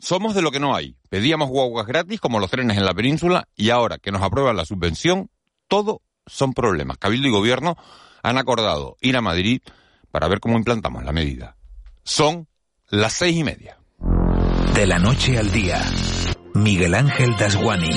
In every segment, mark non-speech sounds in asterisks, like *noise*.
Somos de lo que no hay. Pedíamos guaguas gratis como los trenes en la península y ahora que nos aprueban la subvención, todo son problemas. Cabildo y Gobierno han acordado ir a Madrid para ver cómo implantamos la medida. Son las seis y media. De la noche al día, Miguel Ángel Dasguani.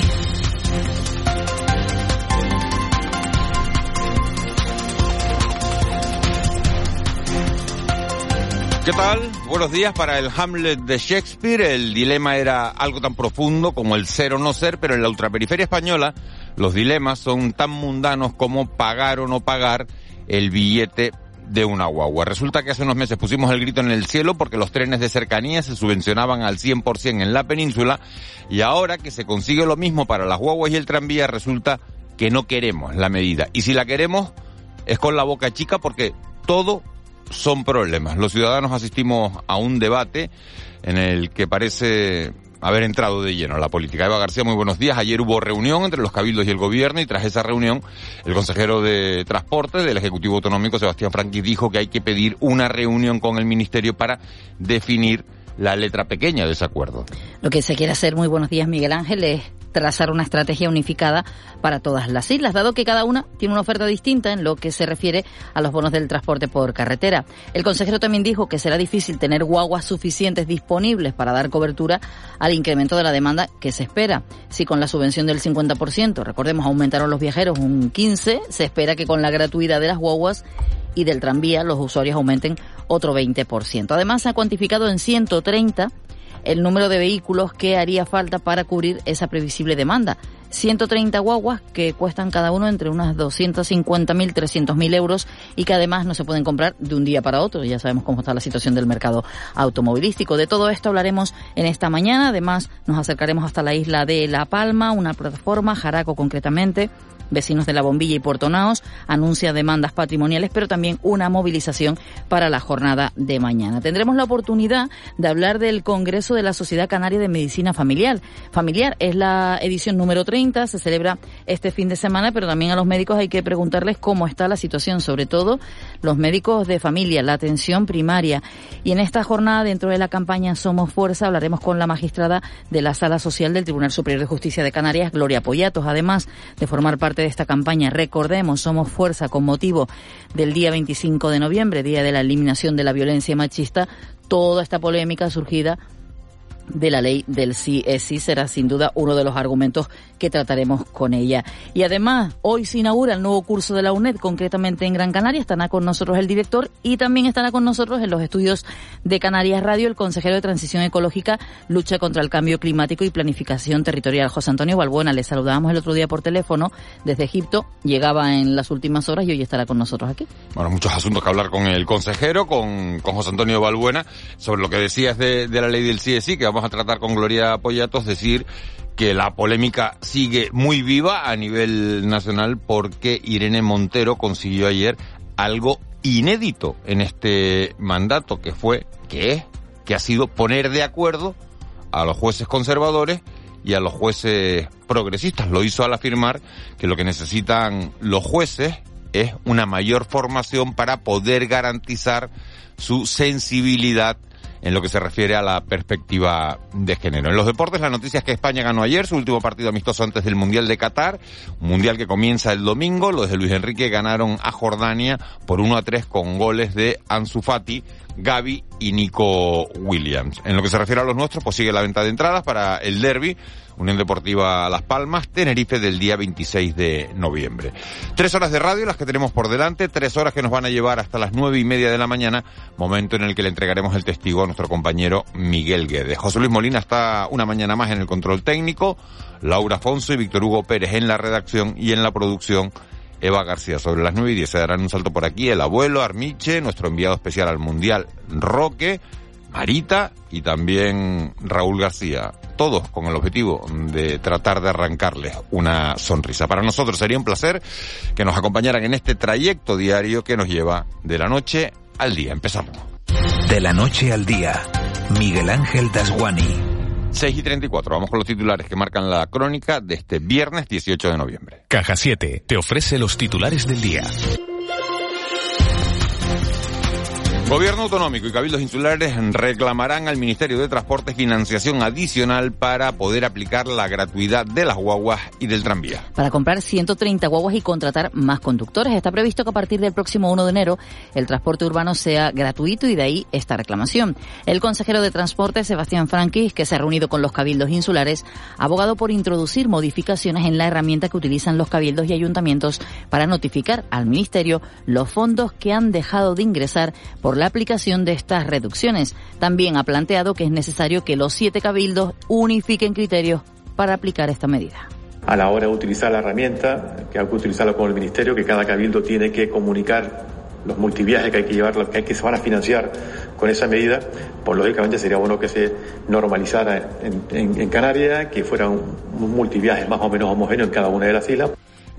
¿Qué tal? Buenos días para el Hamlet de Shakespeare. El dilema era algo tan profundo como el ser o no ser, pero en la ultraperiferia española los dilemas son tan mundanos como pagar o no pagar el billete de una guagua. Resulta que hace unos meses pusimos el grito en el cielo porque los trenes de cercanía se subvencionaban al 100% en la península y ahora que se consigue lo mismo para las guaguas y el tranvía resulta que no queremos la medida. Y si la queremos es con la boca chica porque todo son problemas. Los ciudadanos asistimos a un debate en el que parece haber entrado de lleno la política. Eva García, muy buenos días. Ayer hubo reunión entre los cabildos y el gobierno y tras esa reunión el consejero de Transporte del Ejecutivo Autonómico, Sebastián Franqui, dijo que hay que pedir una reunión con el Ministerio para definir la letra pequeña de ese acuerdo. Lo que se quiere hacer, muy buenos días Miguel Ángel, es trazar una estrategia unificada para todas las islas, dado que cada una tiene una oferta distinta en lo que se refiere a los bonos del transporte por carretera. El consejero también dijo que será difícil tener guaguas suficientes disponibles para dar cobertura al incremento de la demanda que se espera. Si con la subvención del 50%, recordemos, aumentaron los viajeros un 15%, se espera que con la gratuidad de las guaguas y del tranvía los usuarios aumenten otro 20%. Además, ha cuantificado en 130 el número de vehículos que haría falta para cubrir esa previsible demanda. 130 guaguas que cuestan cada uno entre unas 250.000, 300.000 euros y que además no se pueden comprar de un día para otro. Ya sabemos cómo está la situación del mercado automovilístico. De todo esto hablaremos en esta mañana. Además, nos acercaremos hasta la isla de La Palma, una plataforma, Jaraco concretamente, Vecinos de la Bombilla y Puerto Naos anuncia demandas patrimoniales, pero también una movilización para la jornada de mañana. Tendremos la oportunidad de hablar del Congreso de la Sociedad Canaria de Medicina Familiar. Familiar es la edición número 30, se celebra este fin de semana, pero también a los médicos hay que preguntarles cómo está la situación, sobre todo los médicos de familia, la atención primaria. Y en esta jornada, dentro de la campaña Somos Fuerza, hablaremos con la magistrada de la Sala Social del Tribunal Superior de Justicia de Canarias, Gloria Poyatos, además de formar parte de esta campaña. Recordemos, somos fuerza con motivo del día 25 de noviembre, día de la eliminación de la violencia machista, toda esta polémica surgida de la ley del sí es sí será sin duda uno de los argumentos que trataremos con ella. Y además, hoy se inaugura el nuevo curso de la UNED, concretamente en Gran Canaria. Estará con nosotros el director y también estará con nosotros en los estudios de Canarias Radio el consejero de Transición Ecológica, Lucha contra el Cambio Climático y Planificación Territorial, José Antonio Balbuena. Le saludábamos el otro día por teléfono desde Egipto. Llegaba en las últimas horas y hoy estará con nosotros aquí. Bueno, muchos asuntos que hablar con el consejero, con, con José Antonio Balbuena, sobre lo que decías de, de la ley del sí es sí, que vamos a tratar con Gloria Poyatos, decir que la polémica sigue muy viva a nivel nacional porque Irene Montero consiguió ayer algo inédito en este mandato que fue, que es, que ha sido poner de acuerdo a los jueces conservadores y a los jueces progresistas. Lo hizo al afirmar que lo que necesitan los jueces es una mayor formación para poder garantizar su sensibilidad en lo que se refiere a la perspectiva de género. En los deportes, la noticia es que España ganó ayer su último partido amistoso antes del Mundial de Qatar, un Mundial que comienza el domingo. Los de Luis Enrique ganaron a Jordania por 1 a 3 con goles de Ansu Fati, Gaby y Nico Williams. En lo que se refiere a los nuestros, pues sigue la venta de entradas para el derby Unión Deportiva Las Palmas, Tenerife del día 26 de noviembre. Tres horas de radio las que tenemos por delante, tres horas que nos van a llevar hasta las nueve y media de la mañana, momento en el que le entregaremos el testigo a nuestro compañero Miguel Guedes. José Luis Molina está una mañana más en el control técnico, Laura Afonso y Víctor Hugo Pérez en la redacción y en la producción. Eva García. Sobre las nueve y diez se darán un salto por aquí el abuelo Armiche, nuestro enviado especial al Mundial Roque, Marita y también Raúl García. Todos con el objetivo de tratar de arrancarles una sonrisa. Para nosotros sería un placer que nos acompañaran en este trayecto diario que nos lleva de la noche al día. Empezamos. De la noche al día, Miguel Ángel Dasguani. 6 y 34. Vamos con los titulares que marcan la crónica de este viernes 18 de noviembre. Caja 7 te ofrece los titulares del día. Gobierno autonómico y cabildos insulares reclamarán al Ministerio de Transporte financiación adicional para poder aplicar la gratuidad de las guaguas y del tranvía. Para comprar 130 guaguas y contratar más conductores, está previsto que a partir del próximo 1 de enero el transporte urbano sea gratuito y de ahí esta reclamación. El consejero de Transporte, Sebastián Franquis, que se ha reunido con los cabildos insulares, ha abogado por introducir modificaciones en la herramienta que utilizan los cabildos y ayuntamientos para notificar al Ministerio los fondos que han dejado de ingresar por la aplicación de estas reducciones. También ha planteado que es necesario que los siete cabildos unifiquen criterios para aplicar esta medida a la hora de utilizar la herramienta, que hay que utilizarla con el Ministerio, que cada cabildo tiene que comunicar los multiviajes que hay que llevar, que, hay que se van a financiar con esa medida, pues lógicamente sería bueno que se normalizara en, Canarias, que fuera un, un multiviaje más o menos homogéneo en cada una de las islas.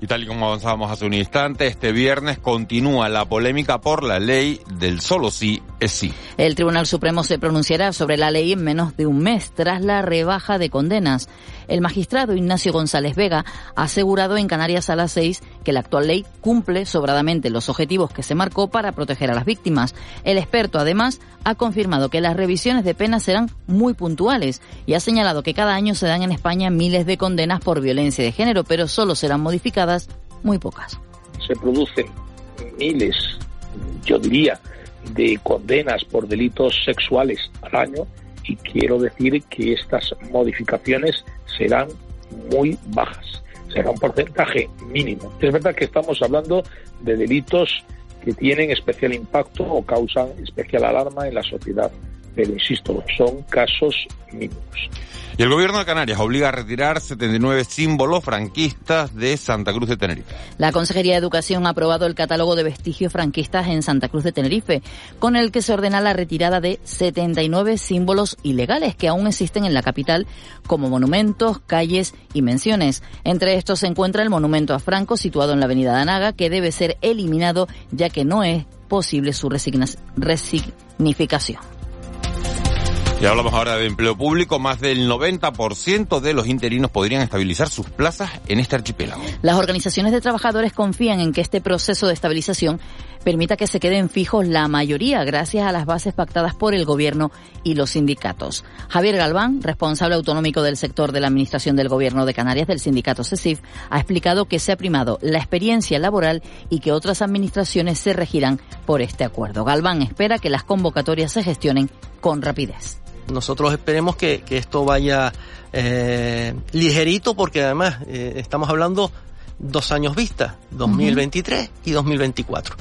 Y tal y como avanzábamos hace un instante, este viernes continúa la polémica por la ley del solo sí es sí. El Tribunal Supremo se pronunciará sobre la ley en menos de un mes tras la rebaja de condenas. El magistrado Ignacio González Vega ha asegurado en Canarias a las seis que la actual ley cumple sobradamente los objetivos que se marcó para proteger a las víctimas. El experto, además, ha confirmado que las revisiones de penas serán muy puntuales y ha señalado que cada año se dan en España miles de condenas por violencia de género, pero solo serán modificadas muy pocas. Se producen miles, yo diría, de condenas por delitos sexuales al año y quiero decir que estas modificaciones serán muy bajas, será un porcentaje mínimo. Es verdad que estamos hablando de delitos que tienen especial impacto o causan especial alarma en la sociedad, pero insisto, son casos mínimos. Y el gobierno de Canarias obliga a retirar 79 símbolos franquistas de Santa Cruz de Tenerife. La Consejería de Educación ha aprobado el catálogo de vestigios franquistas en Santa Cruz de Tenerife, con el que se ordena la retirada de 79 símbolos ilegales que aún existen en la capital, como monumentos, calles y menciones. Entre estos se encuentra el monumento a Franco, situado en la avenida de Anaga, que debe ser eliminado ya que no es posible su resignificación. Y hablamos ahora de empleo público. Más del 90% de los interinos podrían estabilizar sus plazas en este archipiélago. Las organizaciones de trabajadores confían en que este proceso de estabilización permita que se queden fijos la mayoría gracias a las bases pactadas por el gobierno y los sindicatos. Javier Galván, responsable autonómico del sector de la Administración del Gobierno de Canarias del sindicato CECIF, ha explicado que se ha primado la experiencia laboral y que otras administraciones se regirán por este acuerdo. Galván espera que las convocatorias se gestionen con rapidez nosotros esperemos que, esto vaya eh, ligerito porque además eh, estamos hablando dos años vista, 2023 y 2024.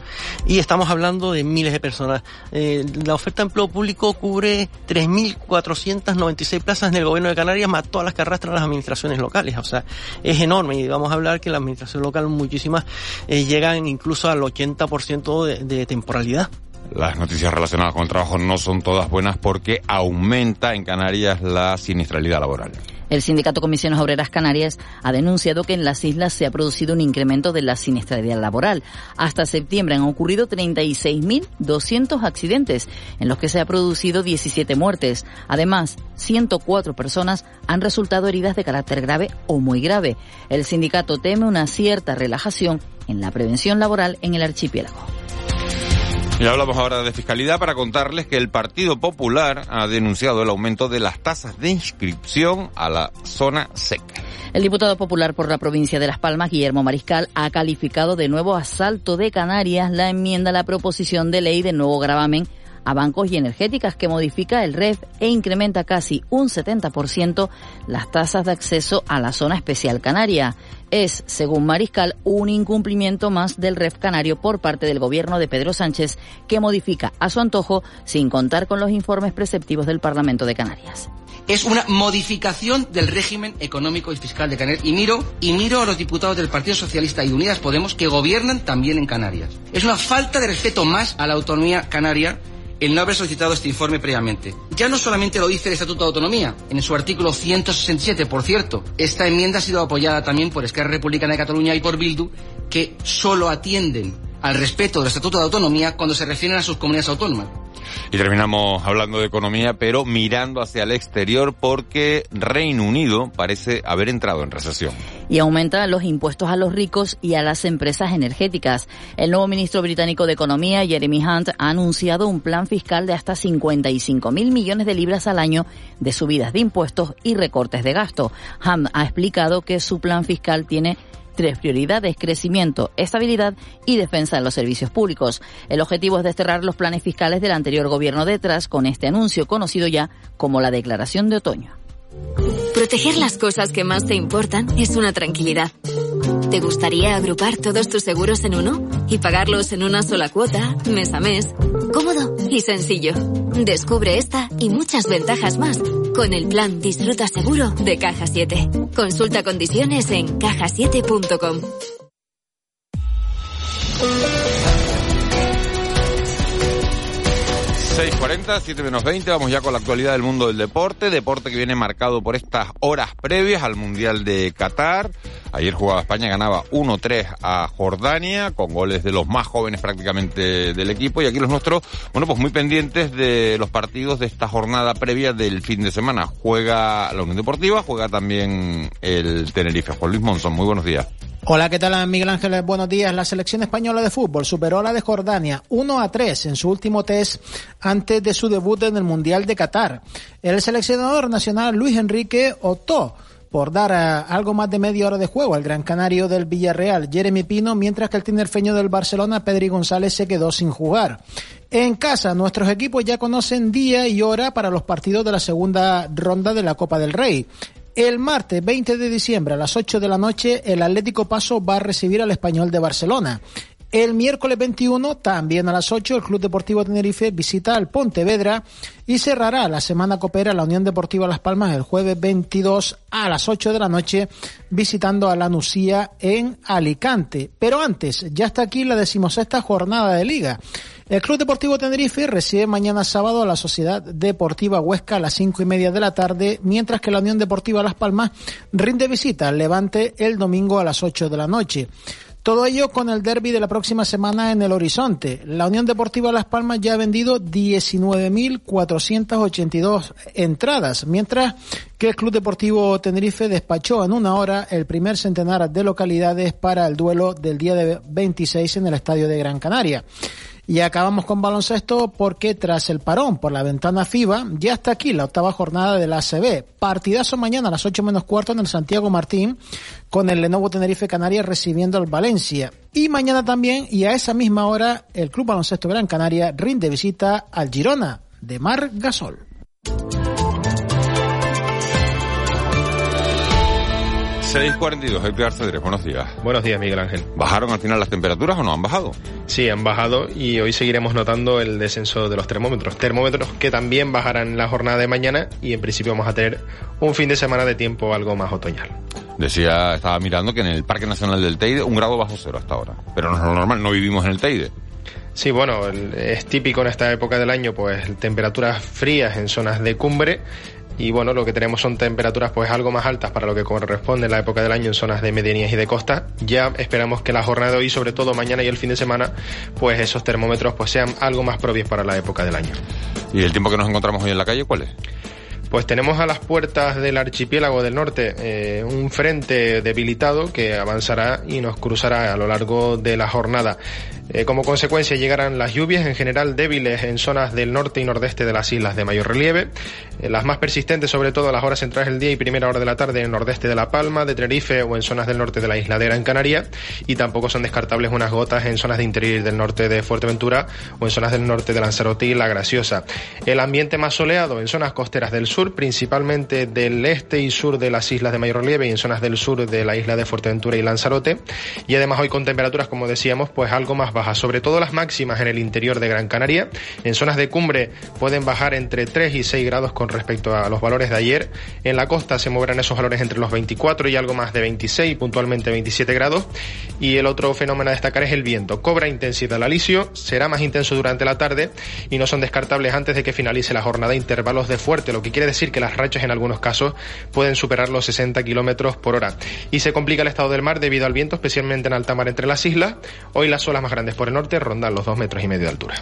Y estamos hablando de miles de personas. Eh, la oferta de empleo público cubre 3.496 plazas en el gobierno de Canarias, más todas las que arrastran las administraciones locales. O sea, es enorme y vamos a hablar que la administración local muchísimas llegan incluso al 80% de, de temporalidad. Las noticias relacionadas con el trabajo no son todas buenas porque aumenta en Canarias la siniestralidad laboral. El sindicato Comisiones Obreras Canarias ha denunciado que en las islas se ha producido un incremento de la siniestralidad laboral. Hasta septiembre han ocurrido 36.200 accidentes, en los que se ha producido 17 muertes. Además, 104 personas han resultado heridas de carácter grave o muy grave. El sindicato teme una cierta relajación en la prevención laboral en el archipiélago. Y hablamos ahora de fiscalidad para contarles que el Partido Popular ha denunciado el aumento de las tasas de inscripción a la zona seca. El diputado popular por la provincia de Las Palmas, Guillermo Mariscal, ha calificado de nuevo asalto de Canarias la enmienda a la proposición de ley de nuevo gravamen a bancos y energéticas que modifica el REF e incrementa casi un 70% las tasas de acceso a la zona especial canaria. Es, según Mariscal, un incumplimiento más del REF canario por parte del gobierno de Pedro Sánchez que modifica a su antojo sin contar con los informes preceptivos del Parlamento de Canarias es una modificación del régimen económico y fiscal de Canarias. Y miro, y miro a los diputados del Partido Socialista y Unidas Podemos que gobiernan también en Canarias. Es una falta de respeto más a la autonomía canaria el no haber solicitado este informe previamente. Ya no solamente lo dice el Estatuto de Autonomía, en su artículo 167, por cierto, esta enmienda ha sido apoyada también por Esquerra Republicana de Cataluña y por Bildu, que solo atienden al respeto del Estatuto de Autonomía cuando se refieren a sus comunidades autónomas. Y terminamos hablando de economía, pero mirando hacia el exterior porque Reino Unido parece haber entrado en recesión. Y aumenta los impuestos a los ricos y a las empresas energéticas. El nuevo ministro británico de Economía, Jeremy Hunt, ha anunciado un plan fiscal de hasta 55 mil millones de libras al año de subidas de impuestos y recortes de gasto. Hunt ha explicado que su plan fiscal tiene tres prioridades, crecimiento, estabilidad y defensa de los servicios públicos. El objetivo es desterrar los planes fiscales del anterior gobierno detrás con este anuncio conocido ya como la Declaración de Otoño. Proteger las cosas que más te importan es una tranquilidad. ¿Te gustaría agrupar todos tus seguros en uno y pagarlos en una sola cuota, mes a mes? Cómodo y sencillo. Descubre esta y muchas ventajas más con el plan Disfruta Seguro de Caja 7. Consulta condiciones en cajasiete.com. 6.40, 7 menos 20, vamos ya con la actualidad del mundo del deporte, deporte que viene marcado por estas horas previas al Mundial de Qatar. Ayer jugaba España, ganaba 1-3 a Jordania, con goles de los más jóvenes prácticamente del equipo, y aquí los nuestros, bueno, pues muy pendientes de los partidos de esta jornada previa del fin de semana. Juega la Unión Deportiva, juega también el Tenerife. Juan Luis Monzón, muy buenos días. Hola, ¿qué tal Miguel Ángeles? Buenos días. La selección española de fútbol superó la de Jordania 1 a 3 en su último test antes de su debut en el Mundial de Qatar. El seleccionador nacional Luis Enrique optó por dar algo más de media hora de juego al gran canario del Villarreal, Jeremy Pino, mientras que el tinerfeño del Barcelona, Pedri González, se quedó sin jugar. En casa, nuestros equipos ya conocen día y hora para los partidos de la segunda ronda de la Copa del Rey. El martes 20 de diciembre a las 8 de la noche, el Atlético Paso va a recibir al Español de Barcelona. El miércoles 21, también a las 8, el Club Deportivo Tenerife visita al Pontevedra y cerrará la semana copera la Unión Deportiva Las Palmas el jueves 22 a las 8 de la noche visitando a la Nucía en Alicante. Pero antes, ya está aquí la decimosexta jornada de liga. El Club Deportivo Tenerife recibe mañana sábado a la Sociedad Deportiva Huesca a las cinco y media de la tarde, mientras que la Unión Deportiva Las Palmas rinde visita al Levante el domingo a las 8 de la noche. Todo ello con el derby de la próxima semana en el horizonte. La Unión Deportiva Las Palmas ya ha vendido 19.482 entradas, mientras que el Club Deportivo Tenerife despachó en una hora el primer centenar de localidades para el duelo del día de 26 en el Estadio de Gran Canaria. Y acabamos con baloncesto porque tras el parón por la ventana FIBA, ya está aquí la octava jornada de la ACB. Partidazo mañana a las 8 menos cuarto en el Santiago Martín con el Lenovo Tenerife Canarias recibiendo al Valencia. Y mañana también y a esa misma hora el Club Baloncesto Gran Canaria rinde visita al Girona de Mar Gasol. 6.42, Edgar Cedres, buenos días. Buenos días, Miguel Ángel. ¿Bajaron al final las temperaturas o no han bajado? Sí, han bajado y hoy seguiremos notando el descenso de los termómetros. Termómetros que también bajarán la jornada de mañana y en principio vamos a tener un fin de semana de tiempo algo más otoñal. Decía, estaba mirando que en el Parque Nacional del Teide un grado bajo cero hasta ahora. Pero no es lo normal, no vivimos en el Teide. Sí, bueno, es típico en esta época del año, pues temperaturas frías en zonas de cumbre y bueno, lo que tenemos son temperaturas pues algo más altas para lo que corresponde en la época del año en zonas de medianías y de costa. Ya esperamos que la jornada de hoy, sobre todo mañana y el fin de semana, pues esos termómetros pues sean algo más propios para la época del año. ¿Y el tiempo que nos encontramos hoy en la calle cuál es? Pues tenemos a las puertas del archipiélago del norte eh, un frente debilitado que avanzará y nos cruzará a lo largo de la jornada. Eh, como consecuencia llegarán las lluvias en general débiles en zonas del norte y nordeste de las islas de mayor relieve, eh, las más persistentes sobre todo a las horas centrales del día y primera hora de la tarde en nordeste de La Palma, de Tenerife o en zonas del norte de la isla de Gran Canaria y tampoco son descartables unas gotas en zonas de interior del norte de Fuerteventura o en zonas del norte de Lanzarote y La Graciosa. El ambiente más soleado en zonas costeras del sur, principalmente del este y sur de las islas de mayor relieve y en zonas del sur de la isla de Fuerteventura y Lanzarote y además hoy con temperaturas como decíamos pues algo más bajas, sobre todo las máximas en el interior de Gran Canaria. En zonas de cumbre pueden bajar entre 3 y 6 grados con respecto a los valores de ayer. En la costa se moverán esos valores entre los 24 y algo más de 26, puntualmente 27 grados. Y el otro fenómeno a destacar es el viento. Cobra intensidad al alisio, será más intenso durante la tarde y no son descartables antes de que finalice la jornada intervalos de fuerte, lo que quiere quiere decir que las rachas en algunos casos pueden superar los 60 kilómetros por hora. Y se complica el estado del mar debido al viento, especialmente en alta mar entre las islas. Hoy las olas más grandes por el norte rondan los dos metros y medio de altura.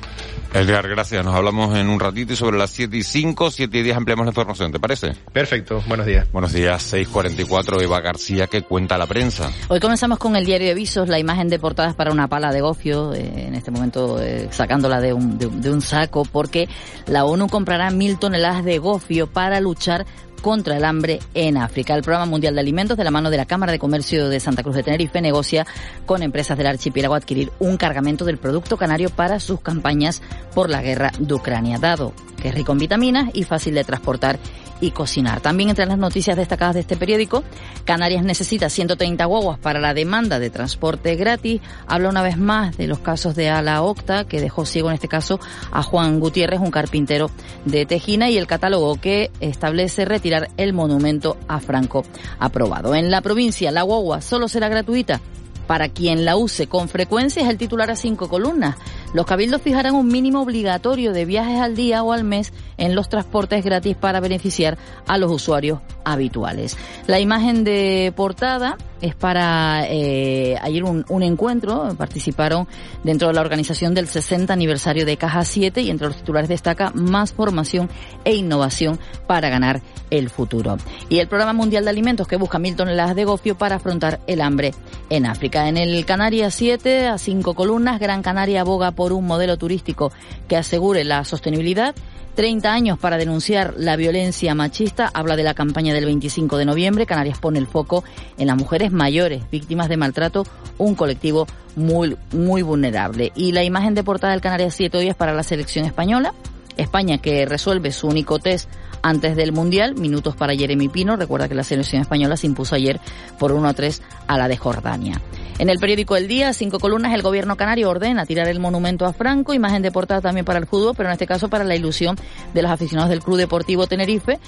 Edgar, gracias. Nos hablamos en un ratito y sobre las 7 y 5, 7 y 10 ampliamos la información, ¿te parece? Perfecto, buenos días. Buenos días, 6.44, Eva García, ¿qué cuenta la prensa? Hoy comenzamos con el diario de Visos, la imagen de portadas para una pala de gofio, eh, en este momento eh, sacándola de un, de, de un saco, porque la ONU comprará mil toneladas de gofio para luchar contra el hambre en África. El Programa Mundial de Alimentos, de la mano de la Cámara de Comercio de Santa Cruz de Tenerife, negocia con empresas del archipiélago adquirir un cargamento del producto canario para sus campañas por la guerra de Ucrania, dado que es rico en vitaminas y fácil de transportar y cocinar. También entre las noticias destacadas de este periódico, Canarias necesita 130 guaguas para la demanda de transporte gratis. Habla una vez más de los casos de Ala Octa, que dejó ciego en este caso a Juan Gutiérrez, un carpintero de Tejina, y el catálogo que establece retirar el monumento a Franco aprobado. En la provincia, la guagua solo será gratuita para quien la use con frecuencia es el titular a cinco columnas. Los cabildos fijarán un mínimo obligatorio de viajes al día o al mes en los transportes gratis para beneficiar a los usuarios habituales. La imagen de portada es para eh, ayer un, encuentro, participaron dentro de la organización del 60 aniversario de Caja 7 y entre los titulares destaca más formación e innovación para ganar el futuro. Y el Programa Mundial de Alimentos que busca mil toneladas de gofio para afrontar el hambre en África. En el Canarias 7, a cinco columnas, Gran Canaria aboga por un modelo turístico que asegure la sostenibilidad 30 años para denunciar la violencia machista. Habla de la campaña del 25 de noviembre. Canarias pone el foco en las mujeres mayores, víctimas de maltrato, un colectivo muy, muy vulnerable. Y la imagen de portada del Canarias 7 hoy es para la selección española. España que resuelve su único test antes del Mundial, minutos para Jeremy Pino. Recuerda que la selección española se impuso ayer por 1 a 3 a la de Jordania. En el periódico El Día, cinco columnas, el gobierno canario ordena tirar el monumento a Franco, imagen de portada también para el fútbol, pero en este caso para la ilusión de los aficionados del Club Deportivo Tenerife.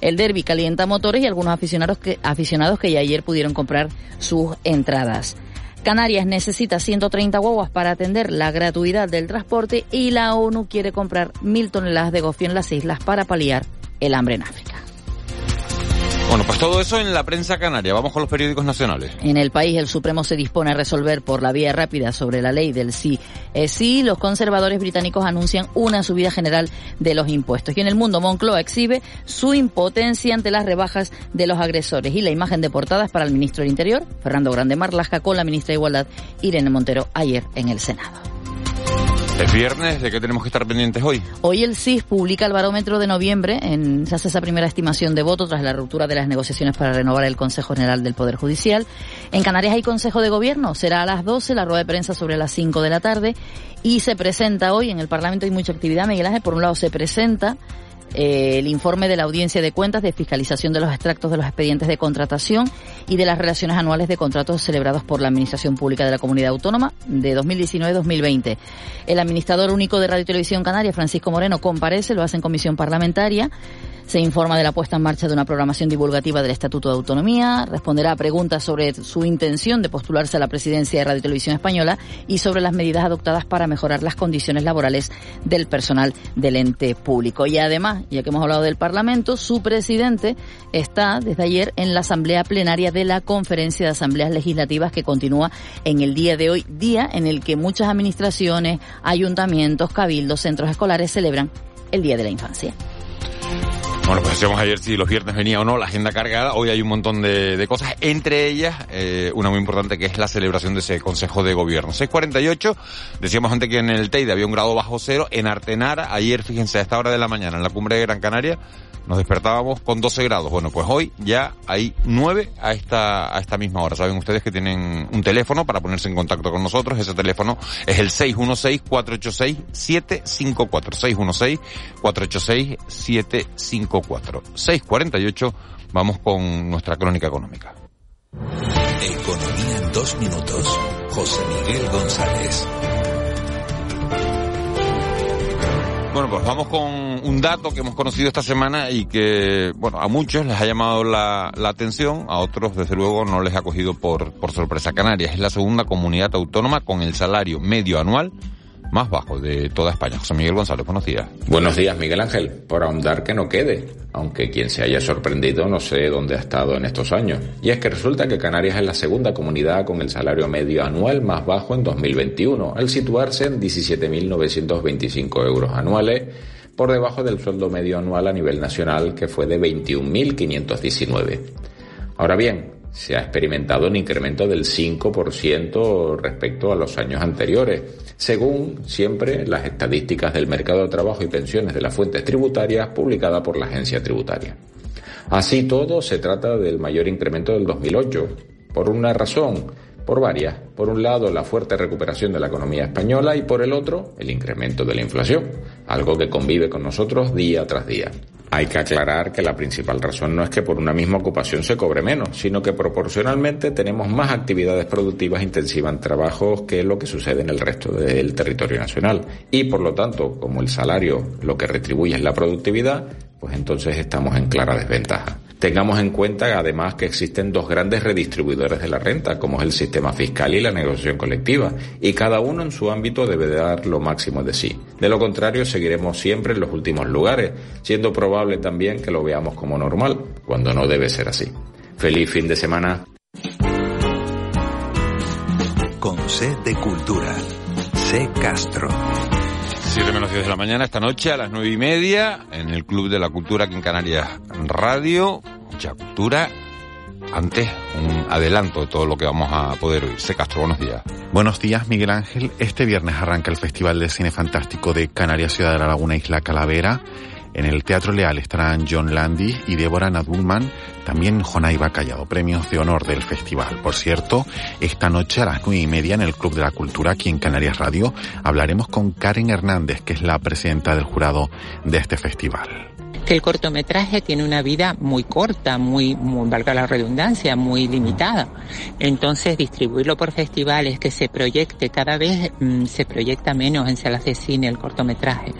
El derby calienta motores y algunos aficionados que, aficionados que ya ayer pudieron comprar sus entradas. Canarias necesita 130 guaguas para atender la gratuidad del transporte y la ONU quiere comprar mil toneladas de gofio en las islas para paliar el hambre en África. Bueno, pues todo eso en la prensa canaria. Vamos con los periódicos nacionales. En el país, el Supremo se dispone a resolver por la vía rápida sobre la ley del sí es sí. Los conservadores británicos anuncian una subida general de los impuestos. Y en el mundo, Moncloa exhibe su impotencia ante las rebajas de los agresores. Y la imagen de portadas para el ministro del Interior, Fernando Grande Marlasca, con la ministra de Igualdad, Irene Montero, ayer en el Senado. Es viernes, ¿de qué tenemos que estar pendientes hoy? Hoy el CIS publica el barómetro de noviembre, en, se hace esa primera estimación de voto tras la ruptura de las negociaciones para renovar el Consejo General del Poder Judicial. En Canarias hay Consejo de Gobierno, será a las 12, la rueda de prensa sobre las 5 de la tarde y se presenta hoy, en el Parlamento hay mucha actividad, Miguel Ángel, por un lado se presenta eh, el informe de la audiencia de cuentas de fiscalización de los extractos de los expedientes de contratación y de las relaciones anuales de contratos celebrados por la Administración Pública de la Comunidad Autónoma de 2019-2020. El administrador único de Radio y Televisión Canaria, Francisco Moreno, comparece, lo hace en comisión parlamentaria. Se informa de la puesta en marcha de una programación divulgativa del Estatuto de Autonomía, responderá a preguntas sobre su intención de postularse a la presidencia de Radio y Televisión Española y sobre las medidas adoptadas para mejorar las condiciones laborales del personal del ente público. Y además, ya que hemos hablado del Parlamento, su presidente está desde ayer en la Asamblea Plenaria de la Conferencia de Asambleas Legislativas que continúa en el día de hoy, día en el que muchas administraciones, ayuntamientos, cabildos, centros escolares celebran el Día de la Infancia. Bueno, pues decíamos ayer si los viernes venía o no la agenda cargada. Hoy hay un montón de, de cosas, entre ellas eh, una muy importante que es la celebración de ese Consejo de Gobierno. 6.48, decíamos antes que en el Teide había un grado bajo cero. En Artenara, ayer, fíjense, a esta hora de la mañana, en la cumbre de Gran Canaria, nos despertábamos con 12 grados. Bueno, pues hoy ya hay 9 a esta, a esta misma hora. Saben ustedes que tienen un teléfono para ponerse en contacto con nosotros. Ese teléfono es el 616-486-754. 616-486-754. 648. Vamos con nuestra crónica económica. Economía en dos minutos. José Miguel González. Bueno, pues vamos con un dato que hemos conocido esta semana y que, bueno, a muchos les ha llamado la, la atención, a otros, desde luego, no les ha cogido por, por sorpresa. Canarias es la segunda comunidad autónoma con el salario medio anual más bajo de toda España. José Miguel González, buenos días. Buenos días, Miguel Ángel. Por ahondar que no quede, aunque quien se haya sorprendido no sé dónde ha estado en estos años. Y es que resulta que Canarias es la segunda comunidad con el salario medio anual más bajo en 2021, al situarse en 17.925 euros anuales por debajo del sueldo medio anual a nivel nacional, que fue de 21.519. Ahora bien, se ha experimentado un incremento del 5% respecto a los años anteriores, según siempre las estadísticas del mercado de trabajo y pensiones de las fuentes tributarias publicadas por la agencia tributaria. Así todo, se trata del mayor incremento del 2008, por una razón, por varias. Por un lado, la fuerte recuperación de la economía española y por el otro, el incremento de la inflación, algo que convive con nosotros día tras día. Hay que aclarar que la principal razón no es que por una misma ocupación se cobre menos, sino que proporcionalmente tenemos más actividades productivas intensivas en trabajos que lo que sucede en el resto del territorio nacional. Y por lo tanto, como el salario lo que retribuye es la productividad, pues entonces estamos en clara desventaja. Tengamos en cuenta además que existen dos grandes redistribuidores de la renta, como es el sistema fiscal y la negociación colectiva, y cada uno en su ámbito debe dar lo máximo de sí. De lo contrario, seguiremos siempre en los últimos lugares, siendo probable también que lo veamos como normal, cuando no debe ser así. Feliz fin de semana. Con sed de cultura. C. Castro. 7 menos 10 de la mañana, esta noche a las nueve y media, en el Club de la Cultura aquí en Canarias Radio. Mucha cultura. Antes, un adelanto de todo lo que vamos a poder oír. Se Castro, buenos días. Buenos días, Miguel Ángel. Este viernes arranca el Festival de Cine Fantástico de Canarias Ciudad de la Laguna Isla Calavera. En el Teatro Leal estarán John Landy y Débora Nadulman, también Jonaiba Callado, premios de honor del festival. Por cierto, esta noche a las nueve y media en el Club de la Cultura aquí en Canarias Radio hablaremos con Karen Hernández, que es la presidenta del jurado de este festival que el cortometraje tiene una vida muy corta, muy, muy, valga la redundancia, muy limitada. Entonces, distribuirlo por festivales, que se proyecte cada vez, mm, se proyecta menos en salas de cine el cortometraje.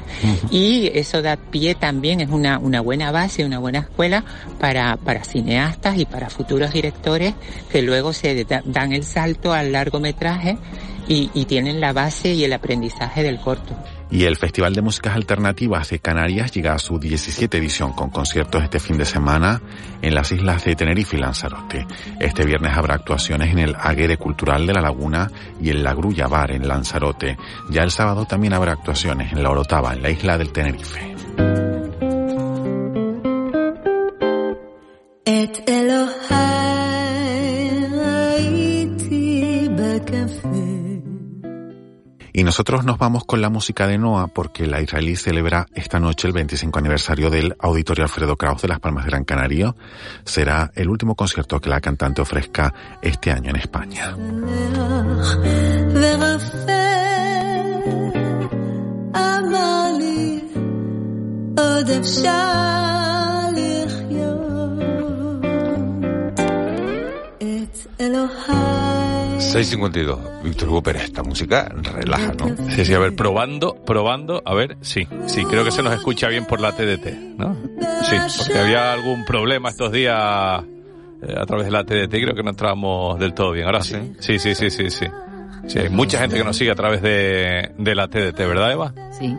Y eso da pie también, es una, una buena base, una buena escuela para, para cineastas y para futuros directores que luego se dan el salto al largometraje y, y tienen la base y el aprendizaje del corto. Y el Festival de Músicas Alternativas de Canarias llega a su 17 edición con conciertos este fin de semana en las islas de Tenerife y Lanzarote. Este viernes habrá actuaciones en el Aguere Cultural de la Laguna y en la Grulla Bar en Lanzarote. Ya el sábado también habrá actuaciones en la Orotava, en la isla del Tenerife. Y nosotros nos vamos con la música de Noah porque la israelí celebra esta noche el 25 aniversario del Auditorio Alfredo Kraus de Las Palmas de Gran Canaria. Será el último concierto que la cantante ofrezca este año en España. 6.52. Víctor Hugo Pérez, esta música relaja, ¿no? Sí, sí, a ver, probando, probando, a ver, sí, sí, creo que se nos escucha bien por la TDT, ¿no? Sí, porque había algún problema estos días eh, a través de la TDT, creo que no entrábamos del todo bien. Ahora sí. Sí, sí, sí, sí, sí. Sí, hay mucha gente que nos sigue a través de, de la TDT, ¿verdad, Eva? Sí.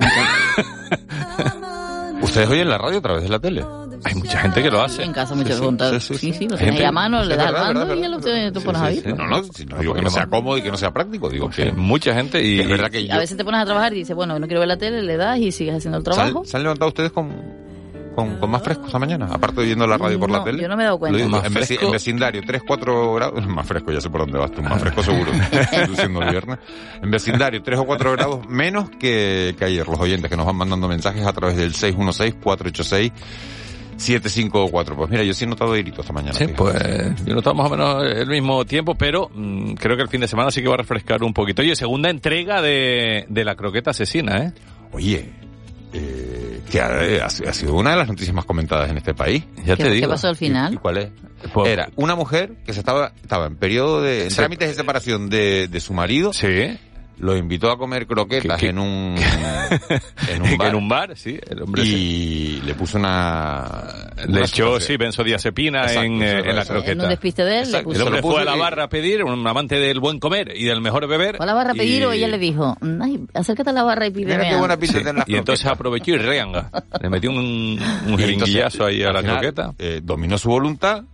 *laughs* ¿Ustedes oyen la radio a través de la tele? Hay mucha gente que lo hace. En casa muchos sí, sí, sí, sí, lo tienes a mano, le das al mando y ya lo te, pones a oír. No, no, no digo que no sea cómodo y que no sea práctico, digo que mucha gente y, es verdad que a veces te pones a trabajar y dices, bueno, no quiero ver la tele, le das y sigues haciendo el trabajo. ¿Se han levantado ustedes con con, con, más fresco esta mañana, aparte de oyendo la radio por la tele. Yo no me he dado cuenta. Digo, en, en, vecindario, 3, 4 grados, *laughs* más fresco, ya sé por dónde vas tú, más fresco seguro, *laughs* siendo el viernes. En vecindario, 3 o 4 grados menos que, que ayer, los oyentes que nos van mandando mensajes a través del 616-486. 754. Pues mira, yo sí he notado irito esta mañana. Sí, pues yo he notado más o menos el mismo tiempo, pero mmm, creo que el fin de semana sí que va a refrescar un poquito. Oye, segunda entrega de, de la croqueta asesina, ¿eh? Oye, eh, que ha, ha, sido una de las noticias más comentadas en este país. Ya ¿Qué, te digo. ¿Qué pasó al final? ¿Y, y cuál es? Pues, Era una mujer que se estaba, estaba en periodo de en trámites de separación de, de su marido. Sí. Lo invitó a comer croquetas ¿Qué- qué? en un *laughs* en un *laughs* bar, en un bar, sí, el hombre se- y le puso una le echó, sí, benzodiazepina Exacto, en, eh, en la croqueta. En un despiste de él, le puso- El hombre fue a la barra a pedir, un amante del buen comer y del mejor beber. Fue a la barra a pedir y- o ella le dijo, ay, acércate a la barra y pídeme Mira qué buena algo". pinta Sí, tienen las Y entonces aprovechó y reanga. Le metió un, un jeringuillazo ahí a la final, croqueta. eh, dominó su voluntad,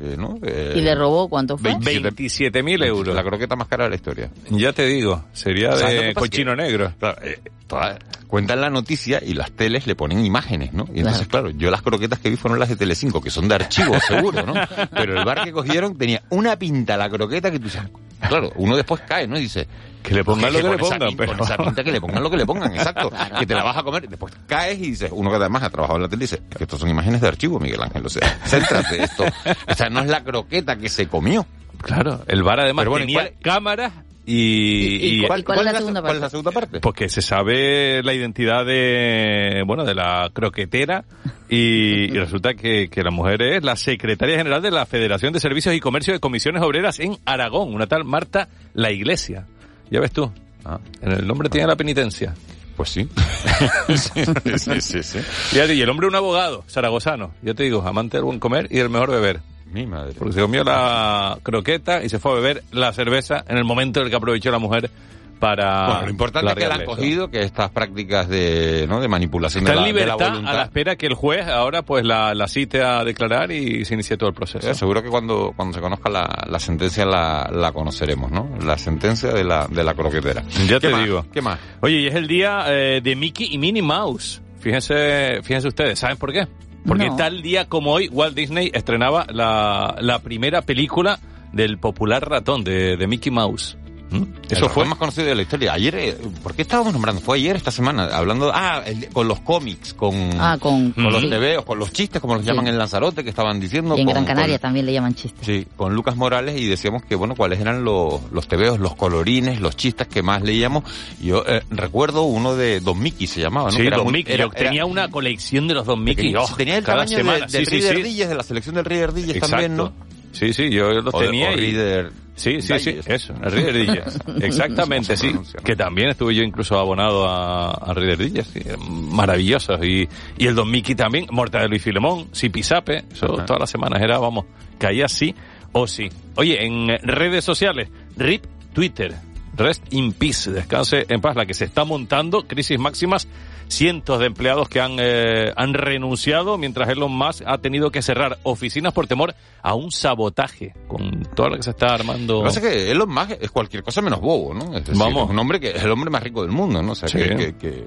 eh, ¿no? Eh, Y le robó, ¿cuánto fue? 27.000 euros. La croqueta más cara de la historia. Ya te digo, sería ¿Sabes de cochino Que- negro. Claro, eh, toda- cuentan la noticia y las teles le ponen imágenes, ¿no? Y entonces, claro. yo las croquetas que vi fueron las de Telecinco, que son de archivo, *laughs* seguro, ¿no? Pero el bar que cogieron tenía una pinta la croqueta que tú dices, claro, uno después cae, ¿no? Y dice, Que le pongan lo que le pongan, pinta- pero... Con esa *laughs* pinta que le pongan lo que le pongan, exacto. Que te la vas a comer, después caes y dices, uno que además ha trabajado en la tele dice, que estos son imágenes de archivo, Miguel Ángel, o sea, céntrate esto. O sea, no es la croqueta que se comió. Claro, el bar además bueno, tenía ¿cuál- cámaras y... y- y- ¿Cuál- cuál es la se- segunda ¿Cuál es parte? la segunda parte? Porque se sabe la identidad de, bueno, de la croquetera y, y resulta que, que la mujer es la secretaria general de la Federación de Servicios y Comercio de Comisiones Obreras en Aragón, una tal Marta La Iglesia. Ya ves tú, Ah, en el nombre tiene la penitencia. pues sí. *laughs* sí, sí, sí, sí. Fíjate, y el hombre un abogado, zaragozano, ya te digo, amante del buen comer y del mejor beber. Mi madre. Porque se comió la croqueta y se fue a beber la cerveza en el momento en el que aprovechó la mujer para Bueno, lo importante es que la han cogido, que estas prácticas de, ¿no? de manipulación Está de en la, de la libertad voluntad. a la espera que el juez ahora pues la, la cite a declarar y se inicie todo el proceso. Eh, seguro que cuando, cuando se conozca la, la sentencia la, la conoceremos, ¿no? La sentencia de la, de la croquetera. Ya ¿Qué te más? digo. ¿Qué más? Oye, y es el día eh, de Mickey y Minnie Mouse. Fíjense, fíjense ustedes, ¿saben por qué? Porque No. tal día como hoy Walt Disney estrenaba la, la primera película del popular ratón de, de Mickey Mouse. ¿Mm? Eso Eso fue más conocido de la historia. Ayer, eh, ¿por qué estábamos nombrando? Fue ayer, esta semana, hablando, ah, el- con los cómics, con, Ah, con... con los sí. tebeos, con los chistes, como los Sí. llaman en Lanzarote, que estaban diciendo. Y en con- Gran Canaria con- también le llaman chistes. Sí, con Lucas Morales y decíamos que, bueno, cuáles eran los, los tebeos, los colorines, los chistes que más leíamos. Yo eh, recuerdo uno de Don Mickey, se llamaba, ¿no? Sí, Que era Don muy- Mickey. era- Yo tenía era- una colección de los Don Mickey. Oh, tenía el cada tamaño semana. de, del Sí, sí, Reader sí. Digest, de la selección del Reader Digest Exacto. también, ¿no? Sí, sí, yo los O de- tenía o y... Reader Sí, sí, sí, eso, el Reader. *laughs* Exactamente, sí. Que también estuve yo incluso abonado a, a Reader sí, maravillosos. Y, y el Don Mickey también, Mortadelo y Filemón, Zipizape, eso Ajá. todas las semanas era, vamos, caía sí o sí. Oye, en redes sociales, RIP Twitter, Rest in Peace, descanse en paz, la que se está montando, crisis máximas, cientos de empleados que han, eh, han renunciado, mientras Elon Musk ha tenido que cerrar oficinas por temor a un sabotaje, con todo lo que se está armando. Lo que pasa es que Elon Musk es cualquier cosa menos bobo, ¿no? Es decir, Vamos. es un hombre que es el hombre más rico del mundo, ¿no? O sea, Sí. que, que- que-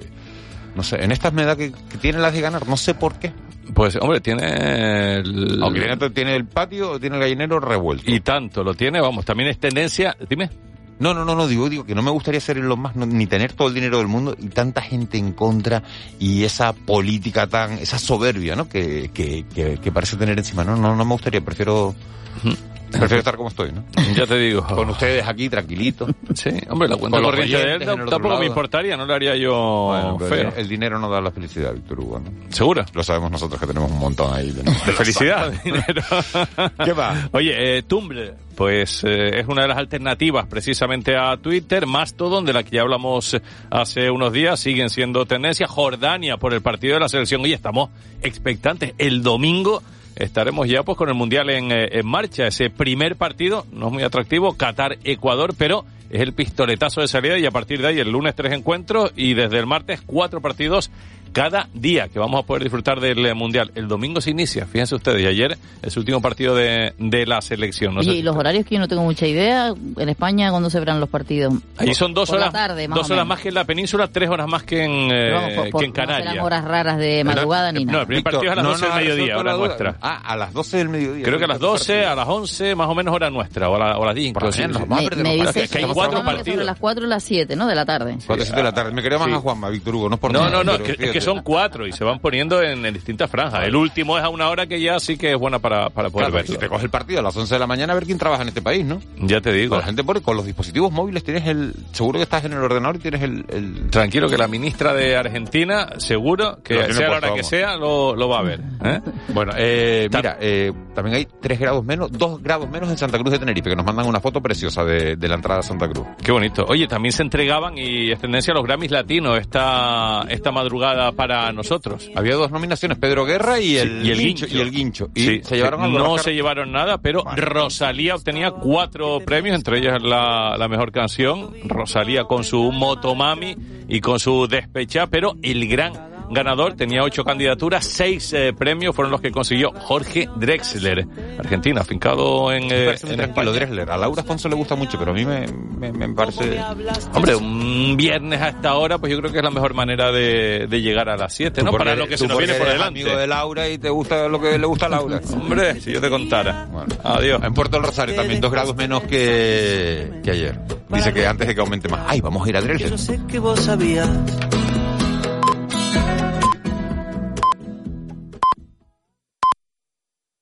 no sé, en estas me da que, que tiene las de ganar, no sé por qué. Pues, hombre, tiene el... Aunque tiene, tiene el patio, tiene el gallinero revuelto. Y tanto lo tiene, vamos, también es tendencia, dime. No, no, no, no, digo, digo que no me gustaría ser Elon Musk, no, ni tener todo el dinero del mundo y tanta gente en contra y esa política tan, esa soberbia, ¿no? Que, que, que, que parece tener encima. No, no, no me gustaría, prefiero, *laughs* prefiero estar como estoy, ¿no? Ya te digo. Con ustedes aquí, tranquilito. Sí, hombre, la cuenta corriente de él tampoco me importaría, no le haría yo Bueno, feo. el dinero no da la felicidad, Víctor Hugo, ¿no? ¿Seguro? Lo sabemos nosotros que tenemos un montón ahí de, *laughs* De felicidad, de *laughs* dinero. ¿Qué va? Oye, eh, Tumblr, pues eh, es una de las alternativas precisamente a Twitter. Mastodon, de la que ya hablamos hace unos días, siguen siendo tendencia. Jordania por el partido de la selección. Oye, estamos expectantes. El domingo estaremos ya pues con el Mundial en, eh, en marcha. Ese primer partido no es muy atractivo. Qatar-Ecuador, pero es el pistoletazo de salida y a partir de ahí el lunes tres encuentros y desde el martes cuatro partidos cada día que vamos a poder disfrutar del eh, Mundial. El domingo se inicia, fíjense ustedes, y ayer es el último partido de, de la selección. No Oye, sé y si los horarios que yo no tengo mucha idea, en España, ¿cuándo se verán los partidos? Ahí son dos Por horas, tarde, más dos o horas más que en la península, tres horas más que en, eh, Pero vamos, por- por- que en No Canarias. horas raras de madrugada ni no, nada. el primer partido es a las no 12 del mediodía, hora nuestra. Ah, a las 12 del mediodía. Creo que a las 12, a las 11, más o menos hora nuestra, o a, la- o a las 10 Por la inclusive. mañana, nos vamos a Me, perder me los dice es que hay cuatro partidos. sobre las 4 y las 7, ¿no? De la tarde. Cuatro, siete de la tarde. Me quería más a Juanma, Víctor Hugo, no es por No, no, no, es que. Son cuatro y se van poniendo en, en distintas franjas. El último es a una hora que ya sí que es buena para, para poder Claro, verlo. si te coges el partido a las 11 de la mañana a ver quién trabaja en este país, ¿no? Ya te digo. La gente pone con los dispositivos móviles tienes el seguro que estás en el ordenador y tienes el, el- Tranquilo que la ministra de Argentina, seguro que sea la hora que sea, lo, lo va a ver. ¿eh? Bueno, eh, mira, eh, también hay 3 grados menos, 2 grados menos en Santa Cruz de Tenerife, que nos mandan una foto preciosa de, de la entrada a Santa Cruz. Qué bonito. Oye, también se entregaban y es tendencia a los Grammys latinos esta, esta madrugada para nosotros. Había dos nominaciones, Pedro Guerra y el, y el Guincho. Guincho. Y el Guincho. Y Sí, se llevaron algo. no se llevaron nada, pero Rosalía obtenía cuatro premios, entre ellas la, la mejor canción, Rosalía con su Motomami y con su Despecha, pero el gran ganador tenía ocho candidaturas, seis eh, premios fueron los que consiguió Jorge Drexler, Argentina, afincado en, eh, en tranquilo, España. Drexler. A Laura Afonso le gusta mucho, pero a mí me, me, me parece... Hombre, un viernes a esta hora, pues yo creo que es la mejor manera de, de llegar a las 7, Tú ¿no? porque Para lo que se nos viene por eres delante. amigo de Laura y te gusta lo que le gusta a Laura. *laughs* Hombre, si yo te contara. Adiós. En Puerto del Rosario también dos grados menos que, que ayer. Dice que antes de que aumente más. Ay, vamos a ir a Drexler. Yo sé que vos sabías